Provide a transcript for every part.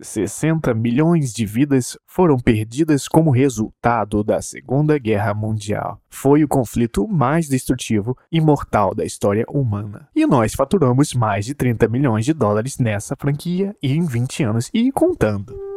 60 milhões de vidas foram perdidas como resultado da Segunda Guerra Mundial. Foi o conflito mais destrutivo e mortal da história humana. E nós faturamos mais de 30 milhões de dólares nessa franquia em 20 anos e contando.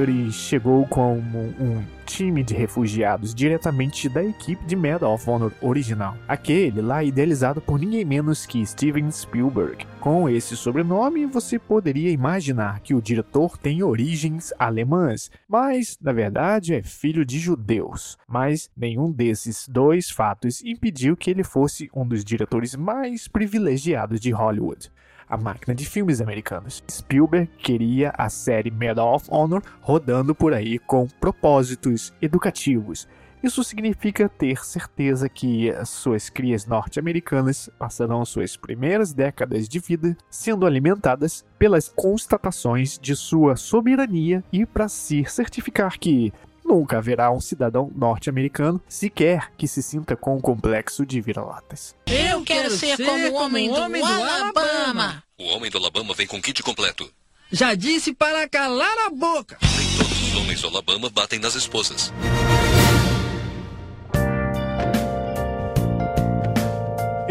Duty chegou como um time de refugiados diretamente da equipe de Medal of Honor original, aquele lá idealizado por ninguém menos que Steven Spielberg. Com esse sobrenome, você poderia imaginar que o diretor tem origens alemãs, mas na verdade é filho de judeus. Mas nenhum desses dois fatos impediu que ele fosse um dos diretores mais privilegiados de Hollywood a máquina de filmes americanos. Spielberg queria a série Medal of Honor rodando por aí com propósitos educativos. Isso significa ter certeza que suas crias norte-americanas passarão suas primeiras décadas de vida sendo alimentadas pelas constatações de sua soberania e para se certificar que nunca haverá um cidadão norte-americano sequer que se sinta com o complexo de vira-latas. Eu quero ser como o homem, do, homem do Alabama. O homem do Alabama vem com kit completo. Já disse para calar a boca. Nem todos os homens do Alabama batem nas esposas.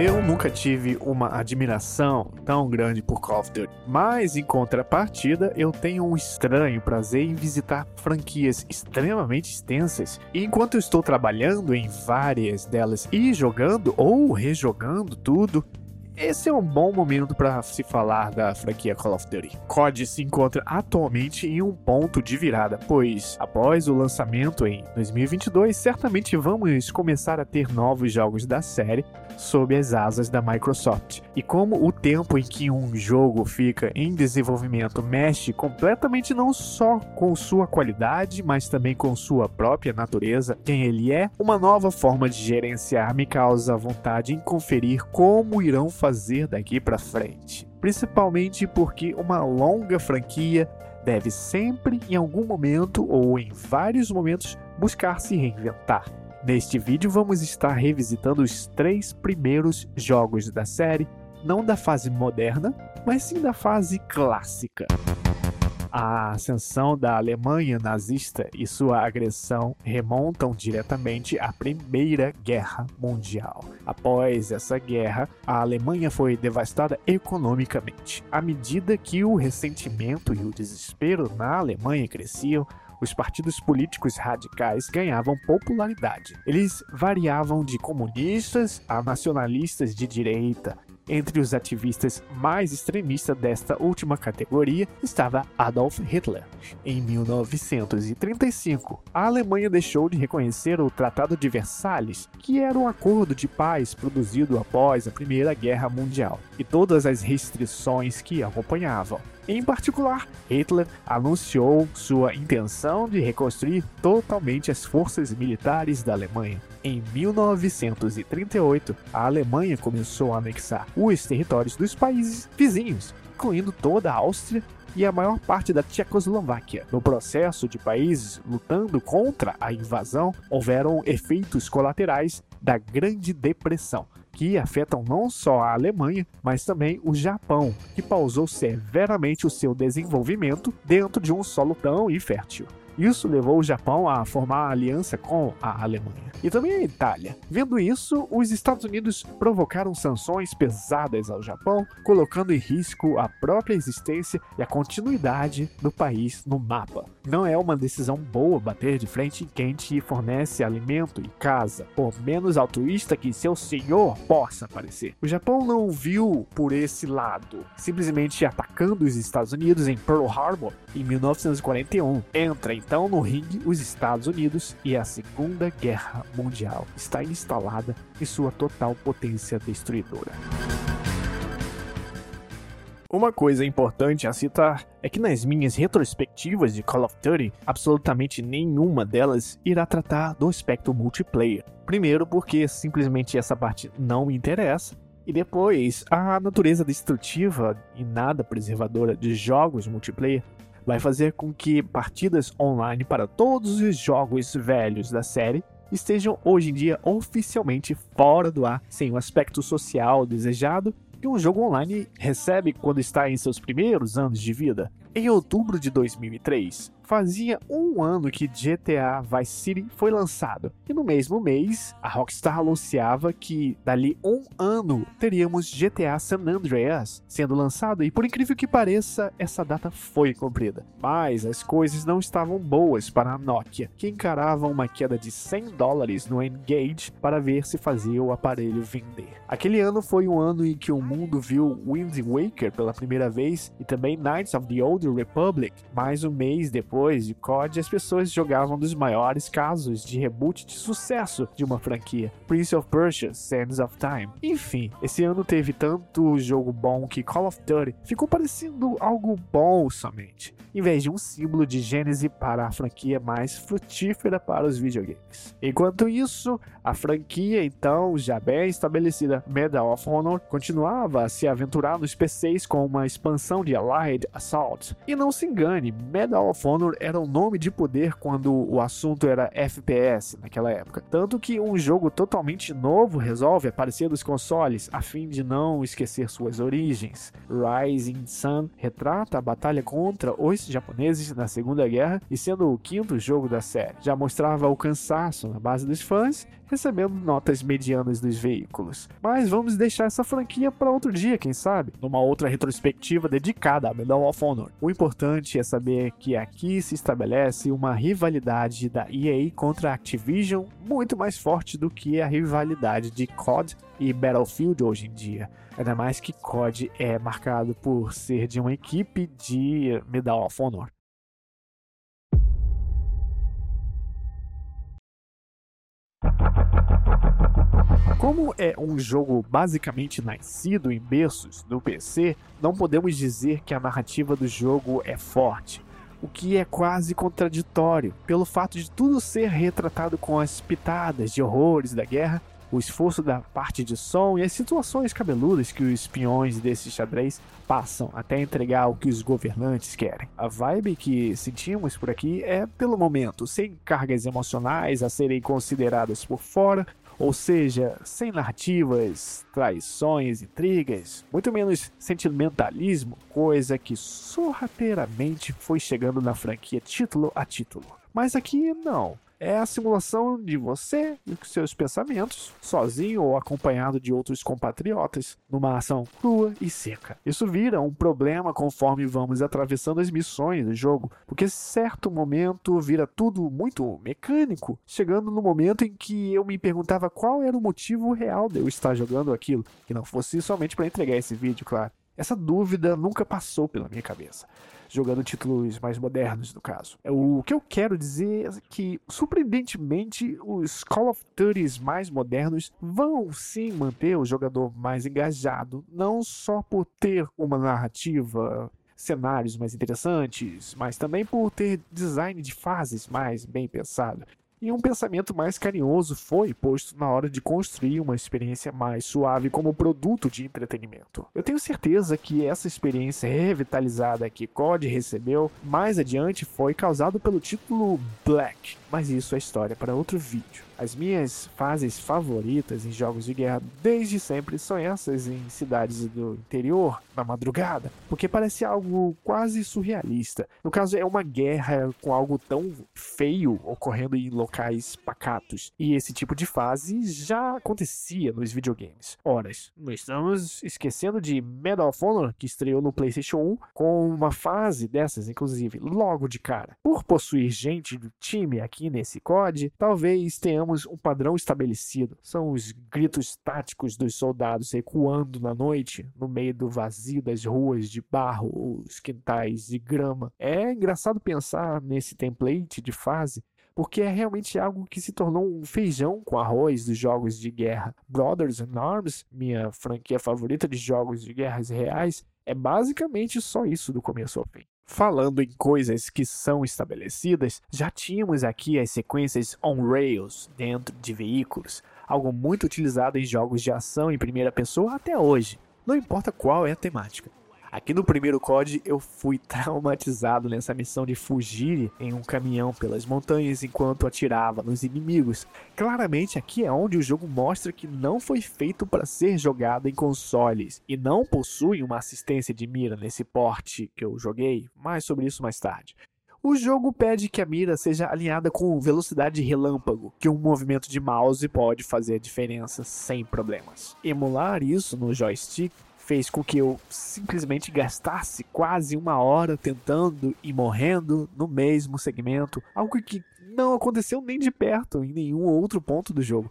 Eu nunca tive uma admiração tão grande por Call of Duty, mas em contrapartida eu tenho um estranho prazer em visitar franquias extremamente extensas. E enquanto eu estou trabalhando em várias delas e jogando ou rejogando tudo, esse é um bom momento para se falar da franquia Call of Duty. COD se encontra atualmente em um ponto de virada, pois após o lançamento em 2022, certamente vamos começar a ter novos jogos da série sob as asas da Microsoft. E como o tempo em que um jogo fica em desenvolvimento mexe completamente não só com sua qualidade, mas também com sua própria natureza, quem ele é, uma nova forma de gerenciar me causa vontade em conferir como irão fazer daqui para frente. Principalmente porque uma longa franquia deve sempre, em algum momento ou em vários momentos, buscar se reinventar. Neste vídeo vamos estar revisitando os três primeiros jogos da série, não da fase moderna, mas sim da fase clássica. A ascensão da Alemanha nazista e sua agressão remontam diretamente à Primeira Guerra Mundial. Após essa guerra, a Alemanha foi devastada economicamente. À medida que o ressentimento e o desespero na Alemanha cresciam, os partidos políticos radicais ganhavam popularidade. Eles variavam de comunistas a nacionalistas de direita, entre os ativistas mais extremistas desta última categoria estava Adolf Hitler. Em 1935, a Alemanha deixou de reconhecer o Tratado de Versalhes, que era um acordo de paz produzido após a Primeira Guerra Mundial, e todas as restrições que acompanhavam. Em particular, Hitler anunciou sua intenção de reconstruir totalmente as forças militares da Alemanha. Em 1938, a Alemanha começou a anexar os territórios dos países vizinhos, incluindo toda a Áustria e a maior parte da Tchecoslováquia. No processo de países lutando contra a invasão, houveram efeitos colaterais da Grande Depressão, afetam não só a Alemanha, mas também o Japão, que pausou severamente o seu desenvolvimento dentro de um solo tão infértil. Isso levou o Japão a formar aliança com a Alemanha e também a Itália. Vendo isso, os Estados Unidos provocaram sanções pesadas ao Japão, colocando em risco a própria existência e a continuidade do país no mapa. Não é uma decisão boa bater de frente em quem te fornece alimento e casa, por menos altruísta que seu senhor possa parecer. O Japão não viu por esse lado, simplesmente atacando os Estados Unidos em Pearl Harbor em 1941. Entra então no ringue os Estados Unidos e a Segunda Guerra Mundial está instalada em sua total potência destruidora. Uma coisa importante a citar é que nas minhas retrospectivas de Call of Duty, absolutamente nenhuma delas irá tratar do aspecto multiplayer. Primeiro, porque simplesmente essa parte não me interessa, e depois, a natureza destrutiva e nada preservadora de jogos multiplayer vai fazer com que partidas online para todos os jogos velhos da série estejam hoje em dia oficialmente fora do ar, sem o aspecto social desejado que um jogo online recebe quando está em seus primeiros anos de vida. Em outubro de 2003, fazia um ano que GTA Vice City foi lançado, e no mesmo mês, a Rockstar anunciava que dali um ano teríamos GTA San Andreas sendo lançado, e por incrível que pareça, essa data foi cumprida. Mas as coisas não estavam boas para a Nokia, que encarava uma queda de 100 dólares no Engage para ver se fazia o aparelho vender. Aquele ano foi um ano em que o mundo viu Wind Waker pela primeira vez e também Knights of the Old Republic, mais um mês depois de COD, as pessoas jogavam dos maiores casos de reboot de sucesso de uma franquia, Prince of Persia, Sands of Time. Enfim, esse ano teve tanto jogo bom que Call of Duty ficou parecendo algo bom somente, em vez de um símbolo de gênese para a franquia mais frutífera para os videogames. Enquanto isso, a franquia, então, já bem estabelecida Medal of Honor, continuava a se aventurar nos PCs com uma expansão de Allied Assault. E não se engane, Medal of Honor era um nome de poder quando o assunto era FPS naquela época. Tanto que um jogo totalmente novo resolve aparecer nos consoles a fim de não esquecer suas origens. Rising Sun retrata a batalha contra os japoneses na Segunda Guerra e sendo o quinto jogo da série. Já mostrava o cansaço na base dos fãs recebendo notas medianas dos veículos. Mas vamos deixar essa franquia para outro dia, quem sabe? Numa outra retrospectiva dedicada a Medal of Honor. O importante é saber que aqui se estabelece uma rivalidade da EA contra a Activision muito mais forte do que a rivalidade de COD e Battlefield hoje em dia. Ainda mais que COD é marcado por ser de uma equipe de Medal of Honor. Como é um jogo basicamente nascido em berços do PC, não podemos dizer que a narrativa do jogo é forte, o que é quase contraditório, pelo fato de tudo ser retratado com as pitadas de horrores da guerra, o esforço da parte de som e as situações cabeludas que os espiões desse xadrez passam até entregar o que os governantes querem. A vibe que sentimos por aqui é, pelo momento, sem cargas emocionais a serem consideradas por fora, ou seja, sem narrativas, traições, intrigas, muito menos sentimentalismo, coisa que sorrateiramente foi chegando na franquia título a título. Mas aqui não é a simulação de você e seus pensamentos, sozinho ou acompanhado de outros compatriotas, numa ação crua e seca. Isso vira um problema conforme vamos atravessando as missões do jogo, porque certo momento vira tudo muito mecânico, chegando no momento em que eu me perguntava qual era o motivo real de eu estar jogando aquilo, que não fosse somente para entregar esse vídeo, claro. Essa dúvida nunca passou pela minha cabeça, jogando títulos mais modernos, no caso. É, o que eu quero dizer é que, surpreendentemente, os Call of Duty mais modernos vão sim manter o jogador mais engajado, não só por ter uma narrativa cenários mais interessantes, mas também por ter design de fases mais bem pensado. E um pensamento mais carinhoso foi posto na hora de construir uma experiência mais suave como produto de entretenimento. Eu tenho certeza que essa experiência revitalizada que COD recebeu mais adiante foi causado pelo título Black, mas isso é história para outro vídeo. As minhas fases favoritas em jogos de guerra desde sempre são essas em cidades do interior, na madrugada, porque parece algo quase surrealista. No caso, é uma guerra com algo tão feio ocorrendo em locais pacatos. E esse tipo de fase já acontecia nos videogames. Horas, não estamos esquecendo de Medal of Honor, que estreou no PlayStation 1, com uma fase dessas, inclusive, logo de cara. Por possuir gente do time aqui nesse COD, talvez tenhamos um padrão estabelecido. São os gritos táticos dos soldados recuando na noite, no meio do vazio das ruas de barro, os quintais de grama. É engraçado pensar nesse template de fase porque é realmente algo que se tornou um feijão com arroz dos jogos de guerra. Brothers in Arms, minha franquia favorita de jogos de guerras reais, é basicamente só isso do começo ao fim. Falando em coisas que são estabelecidas, já tínhamos aqui as sequências on-rails dentro de veículos, algo muito utilizado em jogos de ação em primeira pessoa até hoje, não importa qual é a temática. Aqui no primeiro COD eu fui traumatizado nessa missão de fugir em um caminhão pelas montanhas enquanto atirava nos inimigos. Claramente aqui é onde o jogo mostra que não foi feito para ser jogado em consoles e não possui uma assistência de mira nesse porte que eu joguei, mais sobre isso mais tarde. O jogo pede que a mira seja alinhada com velocidade relâmpago, que um movimento de mouse pode fazer diferença sem problemas. Emular isso no joystick fez com que eu simplesmente gastasse quase uma hora tentando e morrendo no mesmo segmento, algo que não aconteceu nem de perto em nenhum outro ponto do jogo.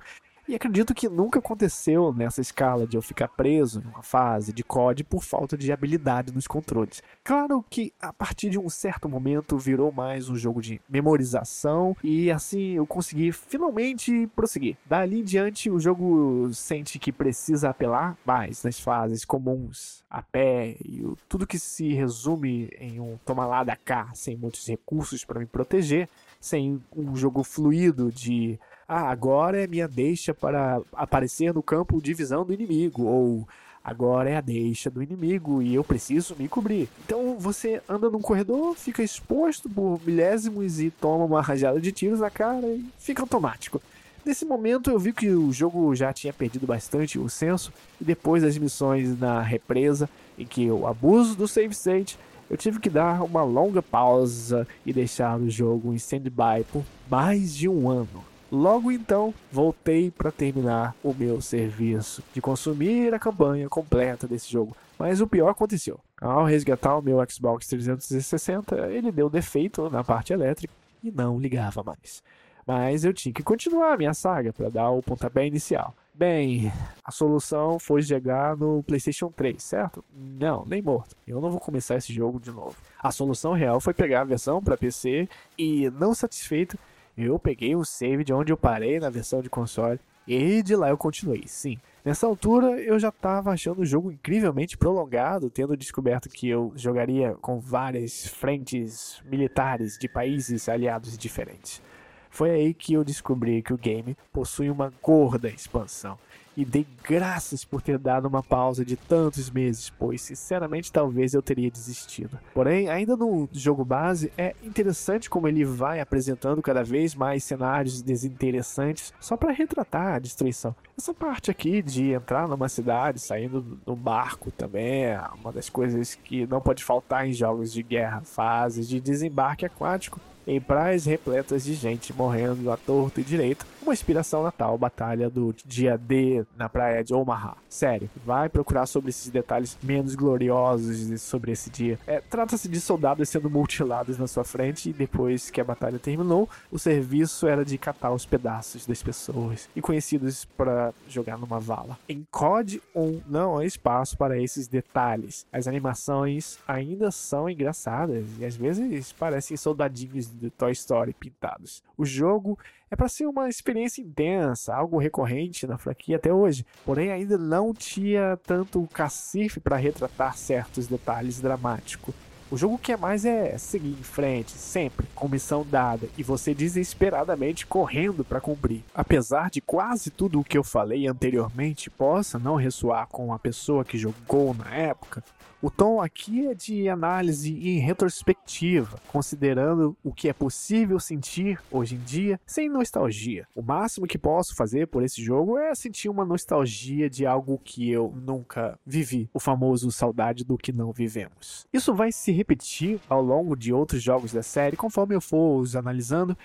E acredito que nunca aconteceu nessa escala de eu ficar preso numa fase de COD por falta de habilidade nos controles. Claro que a partir de um certo momento virou mais um jogo de memorização e assim eu consegui finalmente prosseguir. Dali em diante o jogo sente que precisa apelar mais nas fases comuns, a pé e tudo que se resume em um tomar lá da cá, sem muitos recursos para me proteger, sem um jogo fluido de ah, agora é minha deixa para aparecer no campo de visão do inimigo, ou agora é a deixa do inimigo e eu preciso me cobrir. Então você anda num corredor, fica exposto por milésimos e toma uma rajada de tiros na cara e fica automático. Nesse momento eu vi que o jogo já tinha perdido bastante o senso e depois das missões na represa em que eu abuso do save state, eu tive que dar uma longa pausa e deixar o jogo em stand-by por mais de um ano. Logo então, voltei para terminar o meu serviço de consumir a campanha completa desse jogo. Mas o pior aconteceu. Ao resgatar o meu Xbox 360, ele deu defeito na parte elétrica e não ligava mais. Mas eu tinha que continuar a minha saga para dar o pontapé inicial. Bem, a solução foi chegar no PlayStation 3, certo? Não, nem morto. Eu não vou começar esse jogo de novo. A solução real foi pegar a versão para PC e, não satisfeito, eu peguei o save de onde eu parei na versão de console e de lá eu continuei, sim. Nessa altura eu já estava achando o jogo incrivelmente prolongado, tendo descoberto que eu jogaria com várias frentes militares de países aliados diferentes. Foi aí que eu descobri que o game possui uma gorda expansão e dei graças por ter dado uma pausa de tantos meses, pois sinceramente talvez eu teria desistido. Porém, ainda no jogo base, é interessante como ele vai apresentando cada vez mais cenários desinteressantes só para retratar a destruição. Essa parte aqui de entrar numa cidade, saindo do barco também é uma das coisas que não pode faltar em jogos de guerra, fases de desembarque aquático em praias repletas de gente morrendo à torto e direito, uma inspiração na tal batalha do dia D na praia de Omaha. Sério, vai procurar sobre esses detalhes menos gloriosos sobre esse dia. É, Trata-se de soldados sendo mutilados na sua frente e depois que a batalha terminou, o serviço era de catar os pedaços das pessoas e conhecidos para jogar numa vala. Em COD 1 não há espaço para esses detalhes. As animações ainda são engraçadas e às vezes parecem soldadinhos de Toy Story pintados. O jogo é para ser uma experiência intensa, algo recorrente na franquia até hoje, porém ainda não tinha tanto cacife para retratar certos detalhes dramáticos. O jogo quer mais é seguir em frente, sempre, com missão dada e você desesperadamente correndo para cumprir. Apesar de quase tudo o que eu falei anteriormente possa não ressoar com a pessoa que jogou na época, o tom aqui é de análise em retrospectiva, considerando o que é possível sentir hoje em dia sem nostalgia. O máximo que posso fazer por esse jogo é sentir uma nostalgia de algo que eu nunca vivi, o famoso saudade do que não vivemos. Isso vai se repetir ao longo de outros jogos da série conforme eu for os analisando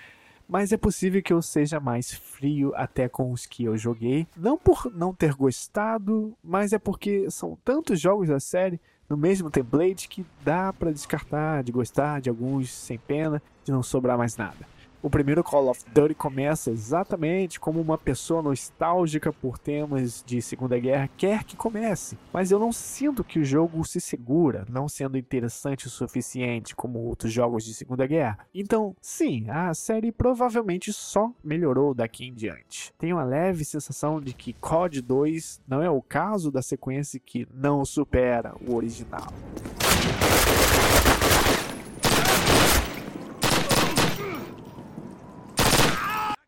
mas é possível que eu seja mais frio até com os que eu joguei. Não por não ter gostado, mas é porque são tantos jogos da série no mesmo template que dá para descartar de gostar de alguns sem pena, de não sobrar mais nada. O primeiro Call of Duty começa exatamente como uma pessoa nostálgica por temas de Segunda Guerra quer que comece, mas eu não sinto que o jogo se segura, não sendo interessante o suficiente como outros jogos de Segunda Guerra. Então, sim, a série provavelmente só melhorou daqui em diante. Tenho uma leve sensação de que COD 2 não é o caso da sequência que não supera o original.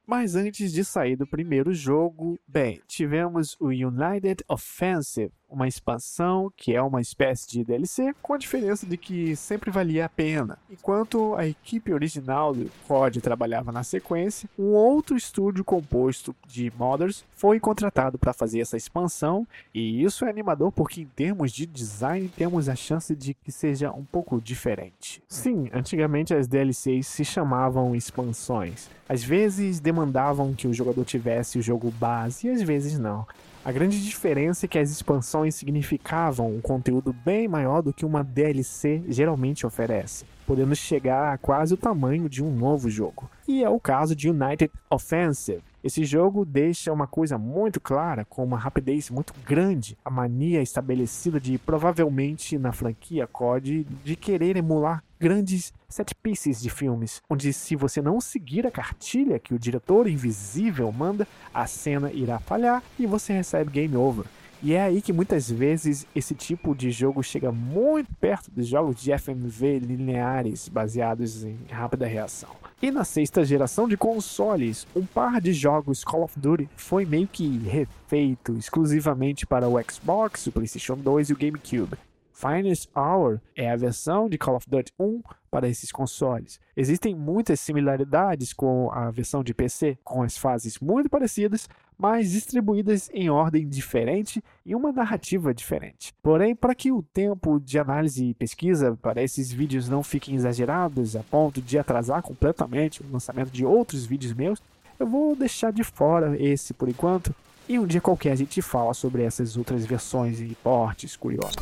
Mas antes de sair do primeiro jogo, bem, tivemos o United Offensive, uma expansão que é uma espécie de DLC, com a diferença de que sempre valia a pena. Enquanto a equipe original do COD trabalhava na sequência, um outro estúdio composto de modders foi contratado para fazer essa expansão, e isso é animador porque em termos de design temos a chance de que seja um pouco diferente. Sim, antigamente as DLCs se chamavam expansões. Às vezes demandavam que o jogador tivesse o jogo base e às vezes não. A grande diferença é que as expansões significavam um conteúdo bem maior do que uma DLC geralmente oferece, podendo chegar a quase o tamanho de um novo jogo. E é o caso de United Offensive. Esse jogo deixa uma coisa muito clara, com uma rapidez muito grande, a mania estabelecida de provavelmente na franquia COD de querer emular grandes set pieces de filmes, onde se você não seguir a cartilha que o diretor invisível manda, a cena irá falhar e você recebe game over. E é aí que muitas vezes esse tipo de jogo chega muito perto dos jogos de FMV lineares baseados em rápida reação. E na sexta geração de consoles, um par de jogos Call of Duty foi meio que refeito exclusivamente para o Xbox, o PlayStation 2 e o GameCube. Finest Hour é a versão de Call of Duty 1 para esses consoles. Existem muitas similaridades com a versão de PC, com as fases muito parecidas, mas distribuídas em ordem diferente e uma narrativa diferente. Porém, para que o tempo de análise e pesquisa para esses vídeos não fiquem exagerados a ponto de atrasar completamente o lançamento de outros vídeos meus, eu vou deixar de fora esse por enquanto e um dia qualquer a gente fala sobre essas outras versões e portes curiosos.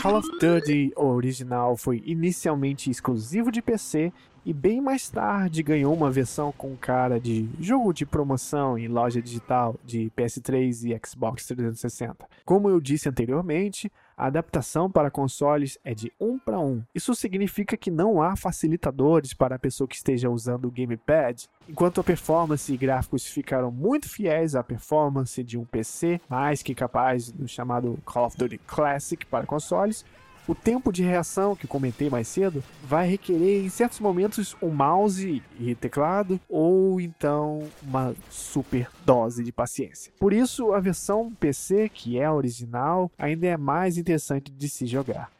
Call of Duty original foi inicialmente exclusivo de PC e bem mais tarde ganhou uma versão com cara de jogo de promoção em loja digital de PS3 e Xbox 360. Como eu disse anteriormente, a adaptação para consoles é de 1 para 1. Isso significa que não há facilitadores para a pessoa que esteja usando o gamepad, enquanto a performance e gráficos ficaram muito fiéis à performance de um PC, mais que capaz do chamado Call of Duty Classic para consoles, o tempo de reação que comentei mais cedo vai requerer em certos momentos um mouse e teclado ou então uma super dose de paciência. Por isso, a versão PC, que é a original, ainda é mais interessante de se jogar.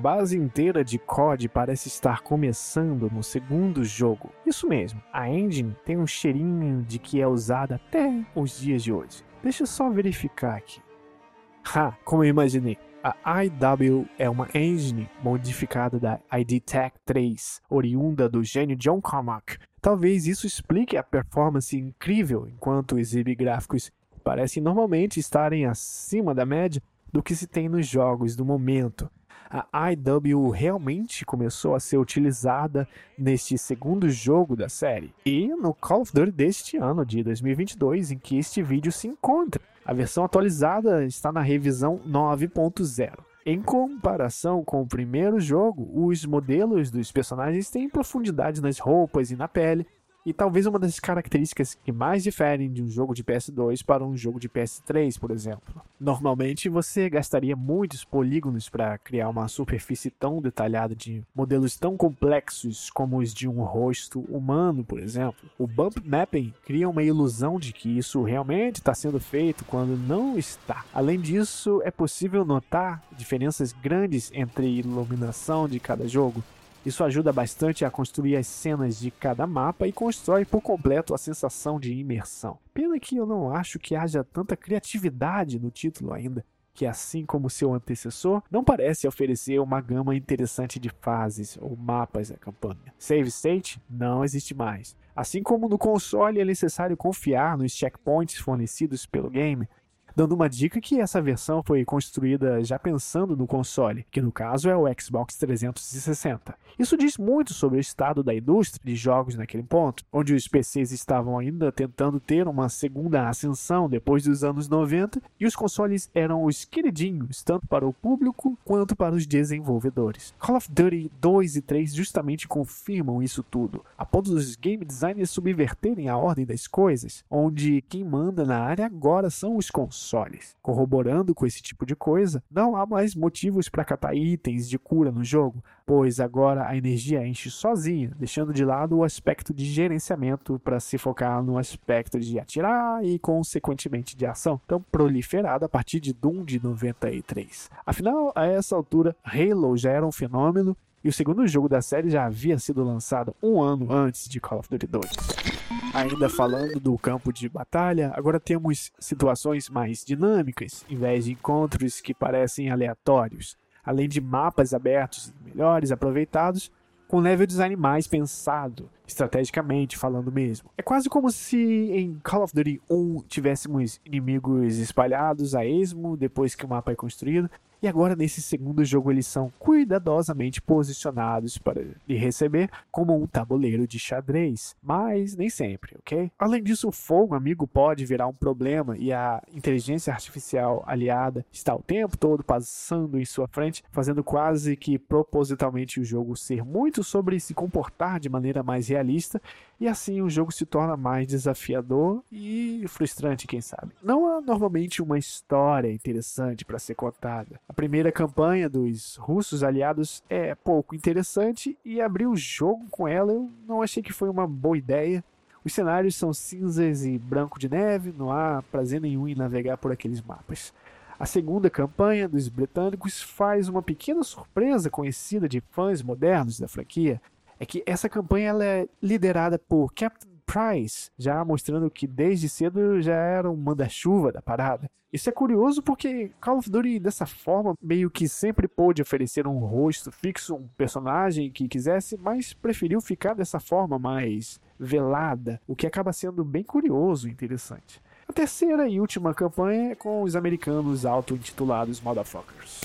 Base inteira de COD parece estar começando no segundo jogo. Isso mesmo, a engine tem um cheirinho de que é usada até os dias de hoje. Deixa eu só verificar aqui. Ha, como eu imaginei. A IW é uma engine modificada da ID Tech 3, oriunda do gênio John Carmack. Talvez isso explique a performance incrível enquanto exibe gráficos que parecem normalmente estarem acima da média do que se tem nos jogos do momento a IW realmente começou a ser utilizada neste segundo jogo da série e no Call of Duty deste ano de 2022 em que este vídeo se encontra. A versão atualizada está na revisão 9.0. Em comparação com o primeiro jogo, os modelos dos personagens têm profundidade nas roupas e na pele, e talvez uma das características que mais diferem de um jogo de PS2 para um jogo de PS3, por exemplo. Normalmente você gastaria muitos polígonos para criar uma superfície tão detalhada de modelos tão complexos como os de um rosto humano, por exemplo. O bump mapping cria uma ilusão de que isso realmente está sendo feito quando não está. Além disso, é possível notar diferenças grandes entre iluminação de cada jogo isso ajuda bastante a construir as cenas de cada mapa e constrói por completo a sensação de imersão. Pena que eu não acho que haja tanta criatividade no título ainda, que assim como seu antecessor, não parece oferecer uma gama interessante de fases ou mapas à campanha. Save State não existe mais. Assim como no console é necessário confiar nos checkpoints fornecidos pelo game, dando uma dica que essa versão foi construída já pensando no console, que no caso é o Xbox 360. Isso diz muito sobre o estado da indústria de jogos naquele ponto, onde os PCs estavam ainda tentando ter uma segunda ascensão depois dos anos 90 e os consoles eram os queridinhos tanto para o público quanto para os desenvolvedores. Call of Duty 2 e 3 justamente confirmam isso tudo, a ponto dos game designers subverterem a ordem das coisas, onde quem manda na área agora são os consoles Corroborando com esse tipo de coisa, não há mais motivos para catar itens de cura no jogo, pois agora a energia enche sozinha, deixando de lado o aspecto de gerenciamento para se focar no aspecto de atirar e, consequentemente, de ação, tão proliferado a partir de Doom de 93. Afinal, a essa altura, Halo já era um fenômeno e o segundo jogo da série já havia sido lançado um ano antes de Call of Duty 2. Ainda falando do campo de batalha, agora temos situações mais dinâmicas, em vez de encontros que parecem aleatórios, além de mapas abertos e melhores aproveitados, com level design mais pensado, estrategicamente falando mesmo. É quase como se em Call of Duty 1 tivéssemos inimigos espalhados a esmo depois que o mapa é construído, e agora, nesse segundo jogo, eles são cuidadosamente posicionados para lhe receber como um tabuleiro de xadrez. Mas nem sempre, ok? Além disso, o fogo amigo pode virar um problema e a inteligência artificial aliada está o tempo todo passando em sua frente, fazendo quase que propositalmente o jogo ser muito sobre se comportar de maneira mais realista e assim o jogo se torna mais desafiador e frustrante, quem sabe. Não há normalmente uma história interessante para ser contada. A primeira campanha dos russos aliados é pouco interessante e abrir o jogo com ela eu não achei que foi uma boa ideia. Os cenários são cinzas e branco de neve, não há prazer nenhum em navegar por aqueles mapas. A segunda campanha dos britânicos faz uma pequena surpresa conhecida de fãs modernos da franquia, é que essa campanha é liderada por Captain Price, já mostrando que desde cedo já era um manda-chuva da parada. Isso é curioso porque Call of Duty dessa forma meio que sempre pôde oferecer um rosto fixo, um personagem que quisesse, mas preferiu ficar dessa forma mais velada, o que acaba sendo bem curioso e interessante. A terceira e última campanha é com os americanos auto-intitulados Motherfuckers.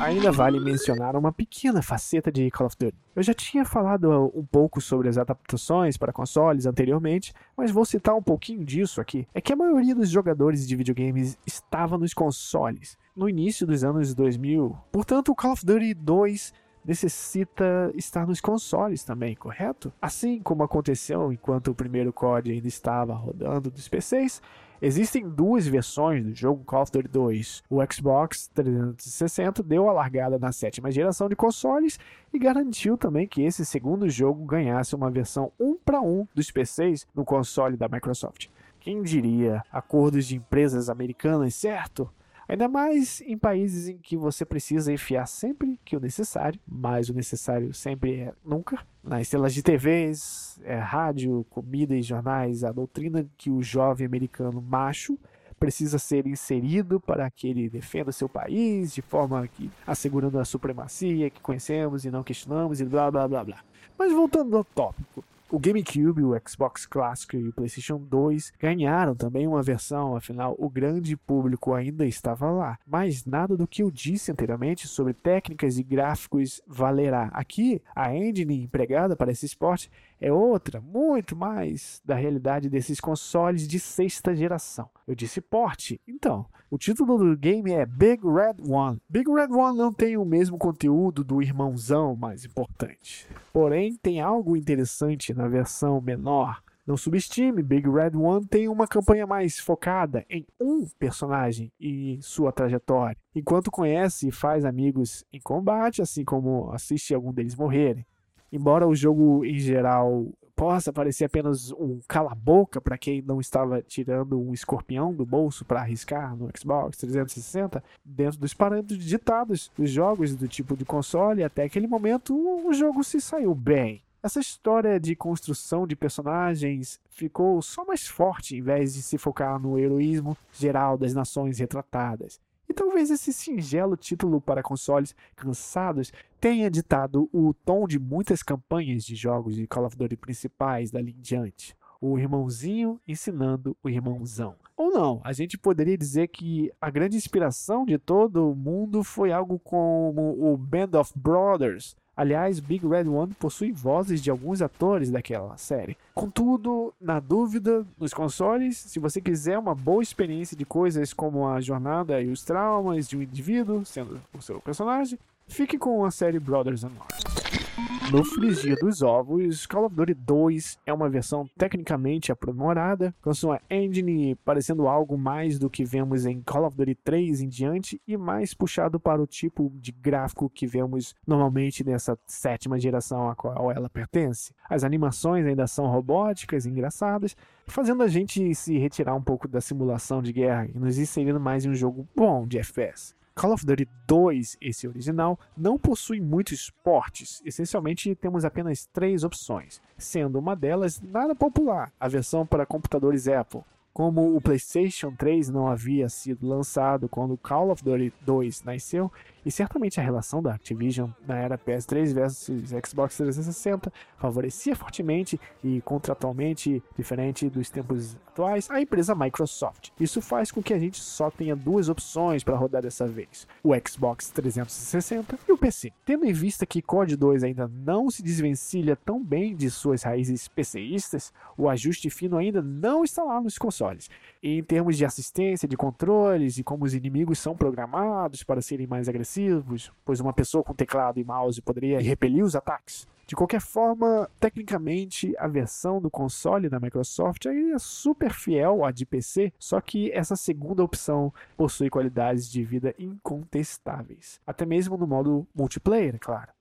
Ainda vale mencionar uma pequena faceta de Call of Duty. Eu já tinha falado um pouco sobre as adaptações para consoles anteriormente, mas vou citar um pouquinho disso aqui. É que a maioria dos jogadores de videogames estava nos consoles no início dos anos 2000. Portanto, o Call of Duty 2 necessita estar nos consoles também, correto? Assim como aconteceu enquanto o primeiro COD ainda estava rodando dos PCs, Existem duas versões do jogo Call of Duty 2. O Xbox 360 deu a largada na sétima geração de consoles e garantiu também que esse segundo jogo ganhasse uma versão 1 para 1 dos PCs no console da Microsoft. Quem diria acordos de empresas americanas, certo? Ainda mais em países em que você precisa enfiar sempre que o necessário, mas o necessário sempre é nunca. Nas telas de TVs, é, rádio, comida e jornais, a doutrina que o jovem americano macho precisa ser inserido para que ele defenda seu país de forma que assegurando a supremacia que conhecemos e não questionamos e blá blá blá blá. Mas voltando ao tópico, o GameCube, o Xbox clássico e o PlayStation 2 ganharam também uma versão, afinal, o grande público ainda estava lá. Mas nada do que eu disse anteriormente sobre técnicas e gráficos valerá. Aqui, a engine empregada para esse esporte é outra, muito mais da realidade desses consoles de sexta geração. Eu disse porte, então, o título do game é Big Red One. Big Red One não tem o mesmo conteúdo do irmãozão mais importante, porém tem algo interessante na versão menor não subestime, Big Red One tem uma campanha mais focada em um personagem e sua trajetória, enquanto conhece e faz amigos em combate, assim como assiste algum deles morrerem. Embora o jogo em geral possa parecer apenas um cala-boca para quem não estava tirando um escorpião do bolso para arriscar no Xbox 360, dentro dos parâmetros ditados dos jogos do tipo de console, até aquele momento o jogo se saiu bem. Essa história de construção de personagens ficou só mais forte em vez de se focar no heroísmo geral das nações retratadas. E talvez esse singelo título para consoles cansados tenha ditado o tom de muitas campanhas de jogos de Call of Duty principais dali em diante. O irmãozinho ensinando o irmãozão. Ou não, a gente poderia dizer que a grande inspiração de todo mundo foi algo como o Band of Brothers, Aliás, Big Red One possui vozes de alguns atores daquela série. Contudo, na dúvida, nos consoles, se você quiser uma boa experiência de coisas como a jornada e os traumas de um indivíduo, sendo o seu personagem, fique com a série Brothers in Law. No frigir dos ovos, Call of Duty 2 é uma versão tecnicamente aprimorada, com sua engine parecendo algo mais do que vemos em Call of Duty 3 em diante e mais puxado para o tipo de gráfico que vemos normalmente nessa sétima geração a qual ela pertence. As animações ainda são robóticas engraçadas, fazendo a gente se retirar um pouco da simulação de guerra e nos inserindo mais em um jogo bom de FPS. Call of Duty 2, esse original, não possui muitos portes. Essencialmente temos apenas três opções, sendo uma delas nada popular, a versão para computadores Apple. Como o PlayStation 3 não havia sido lançado quando Call of Duty 2 nasceu, e certamente a relação da Activision na era PS3 versus Xbox 360 favorecia fortemente e contratualmente diferente dos tempos atuais a empresa Microsoft. Isso faz com que a gente só tenha duas opções para rodar dessa vez: o Xbox 360 e o PC. Tendo em vista que COD 2 ainda não se desvencilha tão bem de suas raízes PCistas, o ajuste fino ainda não está lá nos consoles. E em termos de assistência, de controles e como os inimigos são programados para serem mais agressivos, agressivos, pois uma pessoa com teclado e mouse poderia repelir os ataques. De qualquer forma, tecnicamente, a versão do console da Microsoft é super fiel à de PC, só que essa segunda opção possui qualidades de vida incontestáveis, até mesmo no modo multiplayer, é claro.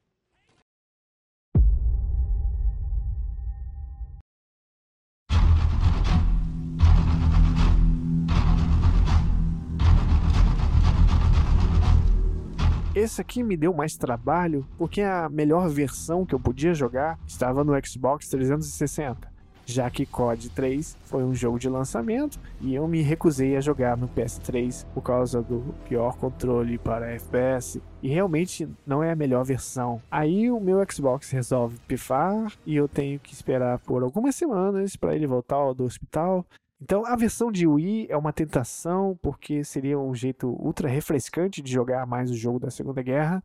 Esse aqui me deu mais trabalho porque a melhor versão que eu podia jogar estava no Xbox 360, já que COD 3 foi um jogo de lançamento e eu me recusei a jogar no PS3 por causa do pior controle para FPS e realmente não é a melhor versão. Aí o meu Xbox resolve pifar e eu tenho que esperar por algumas semanas para ele voltar do hospital então a versão de Wii é uma tentação porque seria um jeito ultra refrescante de jogar mais o jogo da Segunda Guerra,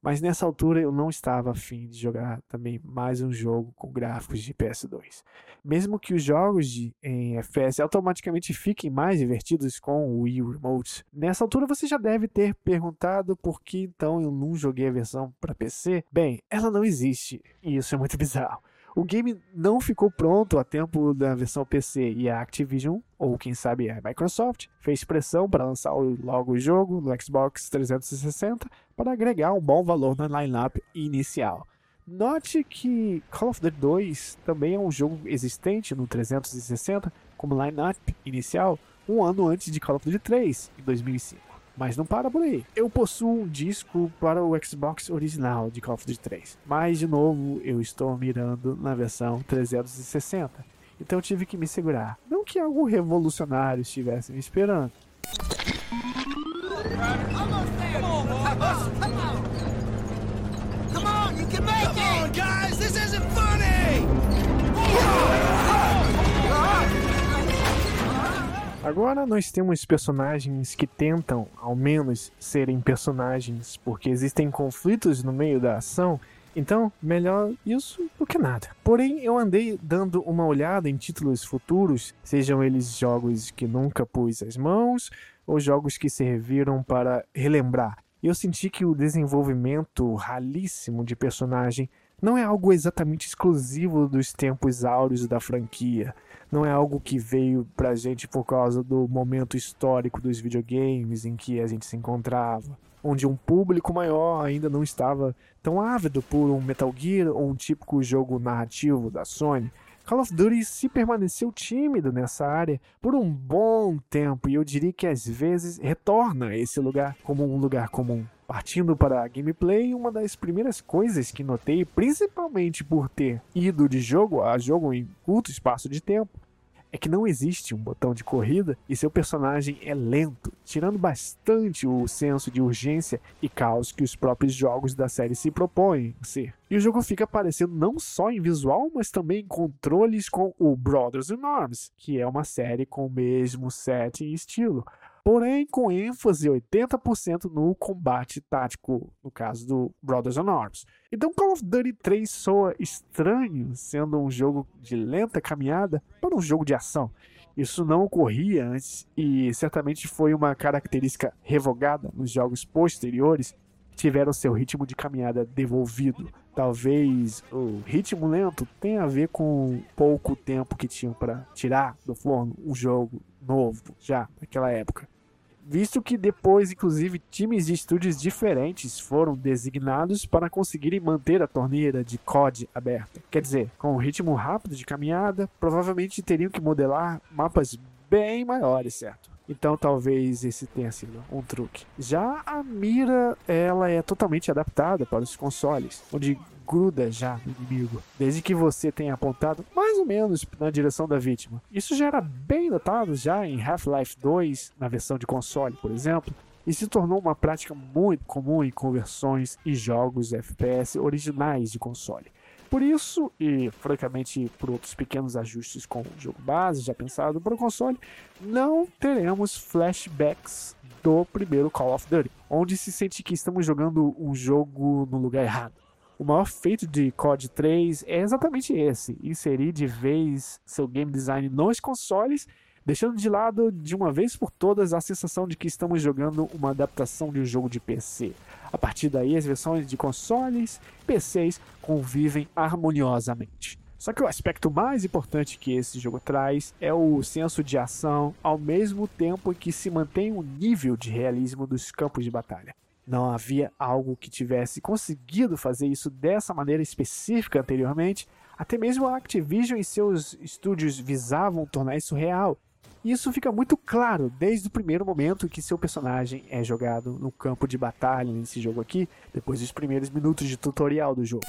mas nessa altura eu não estava afim de jogar também mais um jogo com gráficos de PS2. Mesmo que os jogos de, em FPS automaticamente fiquem mais divertidos com o Wii Remote, nessa altura você já deve ter perguntado por que então eu não joguei a versão para PC. Bem, ela não existe e isso é muito bizarro. O game não ficou pronto a tempo da versão PC e a Activision, ou quem sabe a Microsoft, fez pressão para lançar logo o jogo no Xbox 360 para agregar um bom valor na lineup inicial. Note que Call of Duty 2 também é um jogo existente no 360 como lineup inicial um ano antes de Call of Duty 3, em 2005. Mas não para por aí. Eu possuo um disco para o Xbox original de Call of Duty 3. Mas, de novo, eu estou mirando na versão 360. Então tive que me segurar. Não que algo revolucionário estivesse me esperando. Agora nós temos personagens que tentam, ao menos, serem personagens, porque existem conflitos no meio da ação Então, melhor isso do que nada. Porém, eu andei dando uma olhada em títulos futuros, sejam eles jogos que nunca pus as mãos ou jogos que serviram para relembrar. E eu senti que o desenvolvimento ralíssimo de personagem não é algo exatamente exclusivo dos tempos áureos da franquia. Não é algo que veio pra gente por causa do momento histórico dos videogames em que a gente se encontrava onde um público maior ainda não estava tão ávido por um Metal Gear ou um típico jogo narrativo da Sony. Call of Duty se permaneceu tímido nessa área por um bom tempo e eu diria que às vezes retorna a esse lugar como um lugar comum. Partindo para a gameplay, uma das primeiras coisas que notei, principalmente por ter ido de jogo a jogo em curto espaço de tempo, é que não existe um botão de corrida e seu personagem é lento, tirando bastante o senso de urgência e caos que os próprios jogos da série se propõem ser. E o jogo fica aparecendo não só em visual, mas também em controles com o Brothers in Arms, que é uma série com o mesmo set e estilo, porém com ênfase 80% no combate tático, no caso do Brothers in Arms. Então Call of Duty 3 soa estranho, sendo um jogo de lenta caminhada para um jogo de ação. Isso não ocorria antes e certamente foi uma característica revogada nos jogos posteriores que tiveram seu ritmo de caminhada devolvido. Talvez o ritmo lento tenha a ver com pouco tempo que tinham para tirar do forno um jogo novo já naquela época visto que depois, inclusive, times de estúdios diferentes foram designados para conseguirem manter a torneira de COD aberta. Quer dizer, com um ritmo rápido de caminhada, provavelmente teriam que modelar mapas bem maiores, certo? Então talvez esse tenha sido um truque. Já a mira, ela é totalmente adaptada para os consoles, onde gruda já no inimigo, desde que você tenha apontado mais ou menos na direção da vítima. Isso já era bem notado já em Half-Life 2, na versão de console, por exemplo, e se tornou uma prática muito comum em conversões e jogos FPS originais de console. Por isso, e francamente por outros pequenos ajustes com o jogo base já pensado para o console, não teremos flashbacks do primeiro Call of Duty, onde se sente que estamos jogando um jogo no lugar errado. O maior feito de COD 3 é exatamente esse: inserir de vez seu game design nos consoles, deixando de lado de uma vez por todas a sensação de que estamos jogando uma adaptação de um jogo de PC. A partir daí, as versões de consoles e PCs convivem harmoniosamente. Só que o aspecto mais importante que esse jogo traz é o senso de ação, ao mesmo tempo que se mantém o nível de realismo dos campos de batalha. Não havia algo que tivesse conseguido fazer isso dessa maneira específica anteriormente. Até mesmo a Activision e seus estúdios visavam tornar isso real. E isso fica muito claro desde o primeiro momento que seu personagem é jogado no campo de batalha nesse jogo aqui, depois dos primeiros minutos de tutorial do jogo.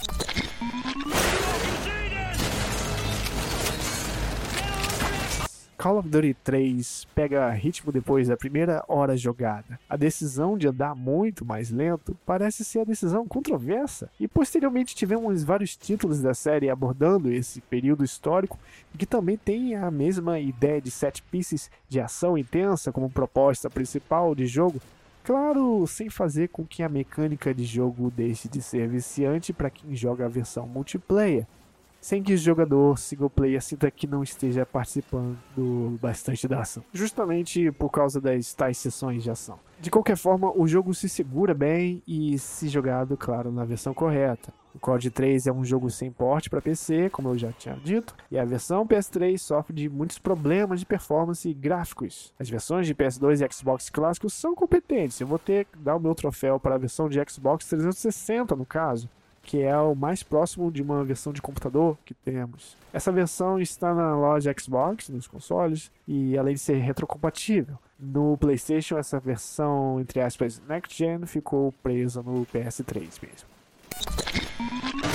Call of Duty 3 pega ritmo depois da primeira hora jogada. A decisão de andar muito mais lento parece ser a decisão controversa, e posteriormente tivemos vários títulos da série abordando esse período histórico que também tem a mesma ideia de set pieces de ação intensa como proposta principal de jogo, Claro, sem fazer com que a mecânica de jogo deixe de ser viciante para quem joga a versão multiplayer sem que o jogador single player sinta que não esteja participando bastante da ação, justamente por causa das tais sessões de ação. De qualquer forma, o jogo se segura bem e se jogado, claro, na versão correta. O COD 3 é um jogo sem porte para PC, como eu já tinha dito, e a versão PS3 sofre de muitos problemas de performance e gráficos. As versões de PS2 e Xbox clássicos são competentes. Eu vou ter que dar o meu troféu para a versão de Xbox 360, no caso, que é o mais próximo de uma versão de computador que temos. Essa versão está na loja Xbox, nos consoles, e além de ser retrocompatível. No PlayStation, essa versão, entre aspas, Next Gen ficou presa no PS3 mesmo.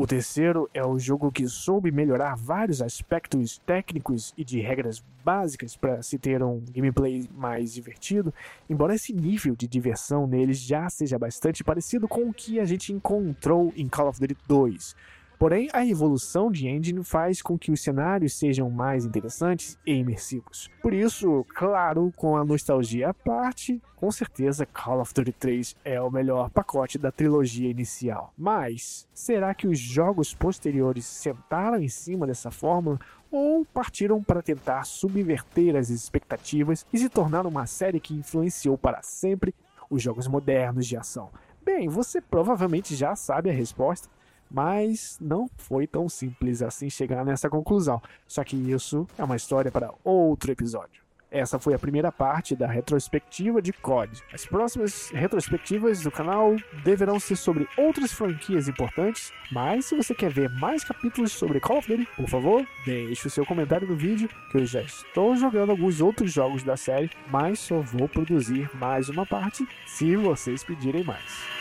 O terceiro é o jogo que soube melhorar vários aspectos técnicos e de regras básicas para se ter um gameplay mais divertido, embora esse nível de diversão neles já seja bastante parecido com o que a gente encontrou em Call of Duty 2. Porém, a evolução de engine faz com que os cenários sejam mais interessantes e imersivos. Por isso, claro, com a nostalgia à parte, com certeza Call of Duty 3 é o melhor pacote da trilogia inicial. Mas, será que os jogos posteriores sentaram em cima dessa fórmula ou partiram para tentar subverter as expectativas e se tornar uma série que influenciou para sempre os jogos modernos de ação? Bem, você provavelmente já sabe a resposta, mas não foi tão simples assim chegar nessa conclusão. Só que isso é uma história para outro episódio. Essa foi a primeira parte da retrospectiva de COD. As próximas retrospectivas do canal deverão ser sobre outras franquias importantes, mas se você quer ver mais capítulos sobre Call of Duty, por favor, deixe o seu comentário no vídeo, que eu já estou jogando alguns outros jogos da série, mas só vou produzir mais uma parte se vocês pedirem mais.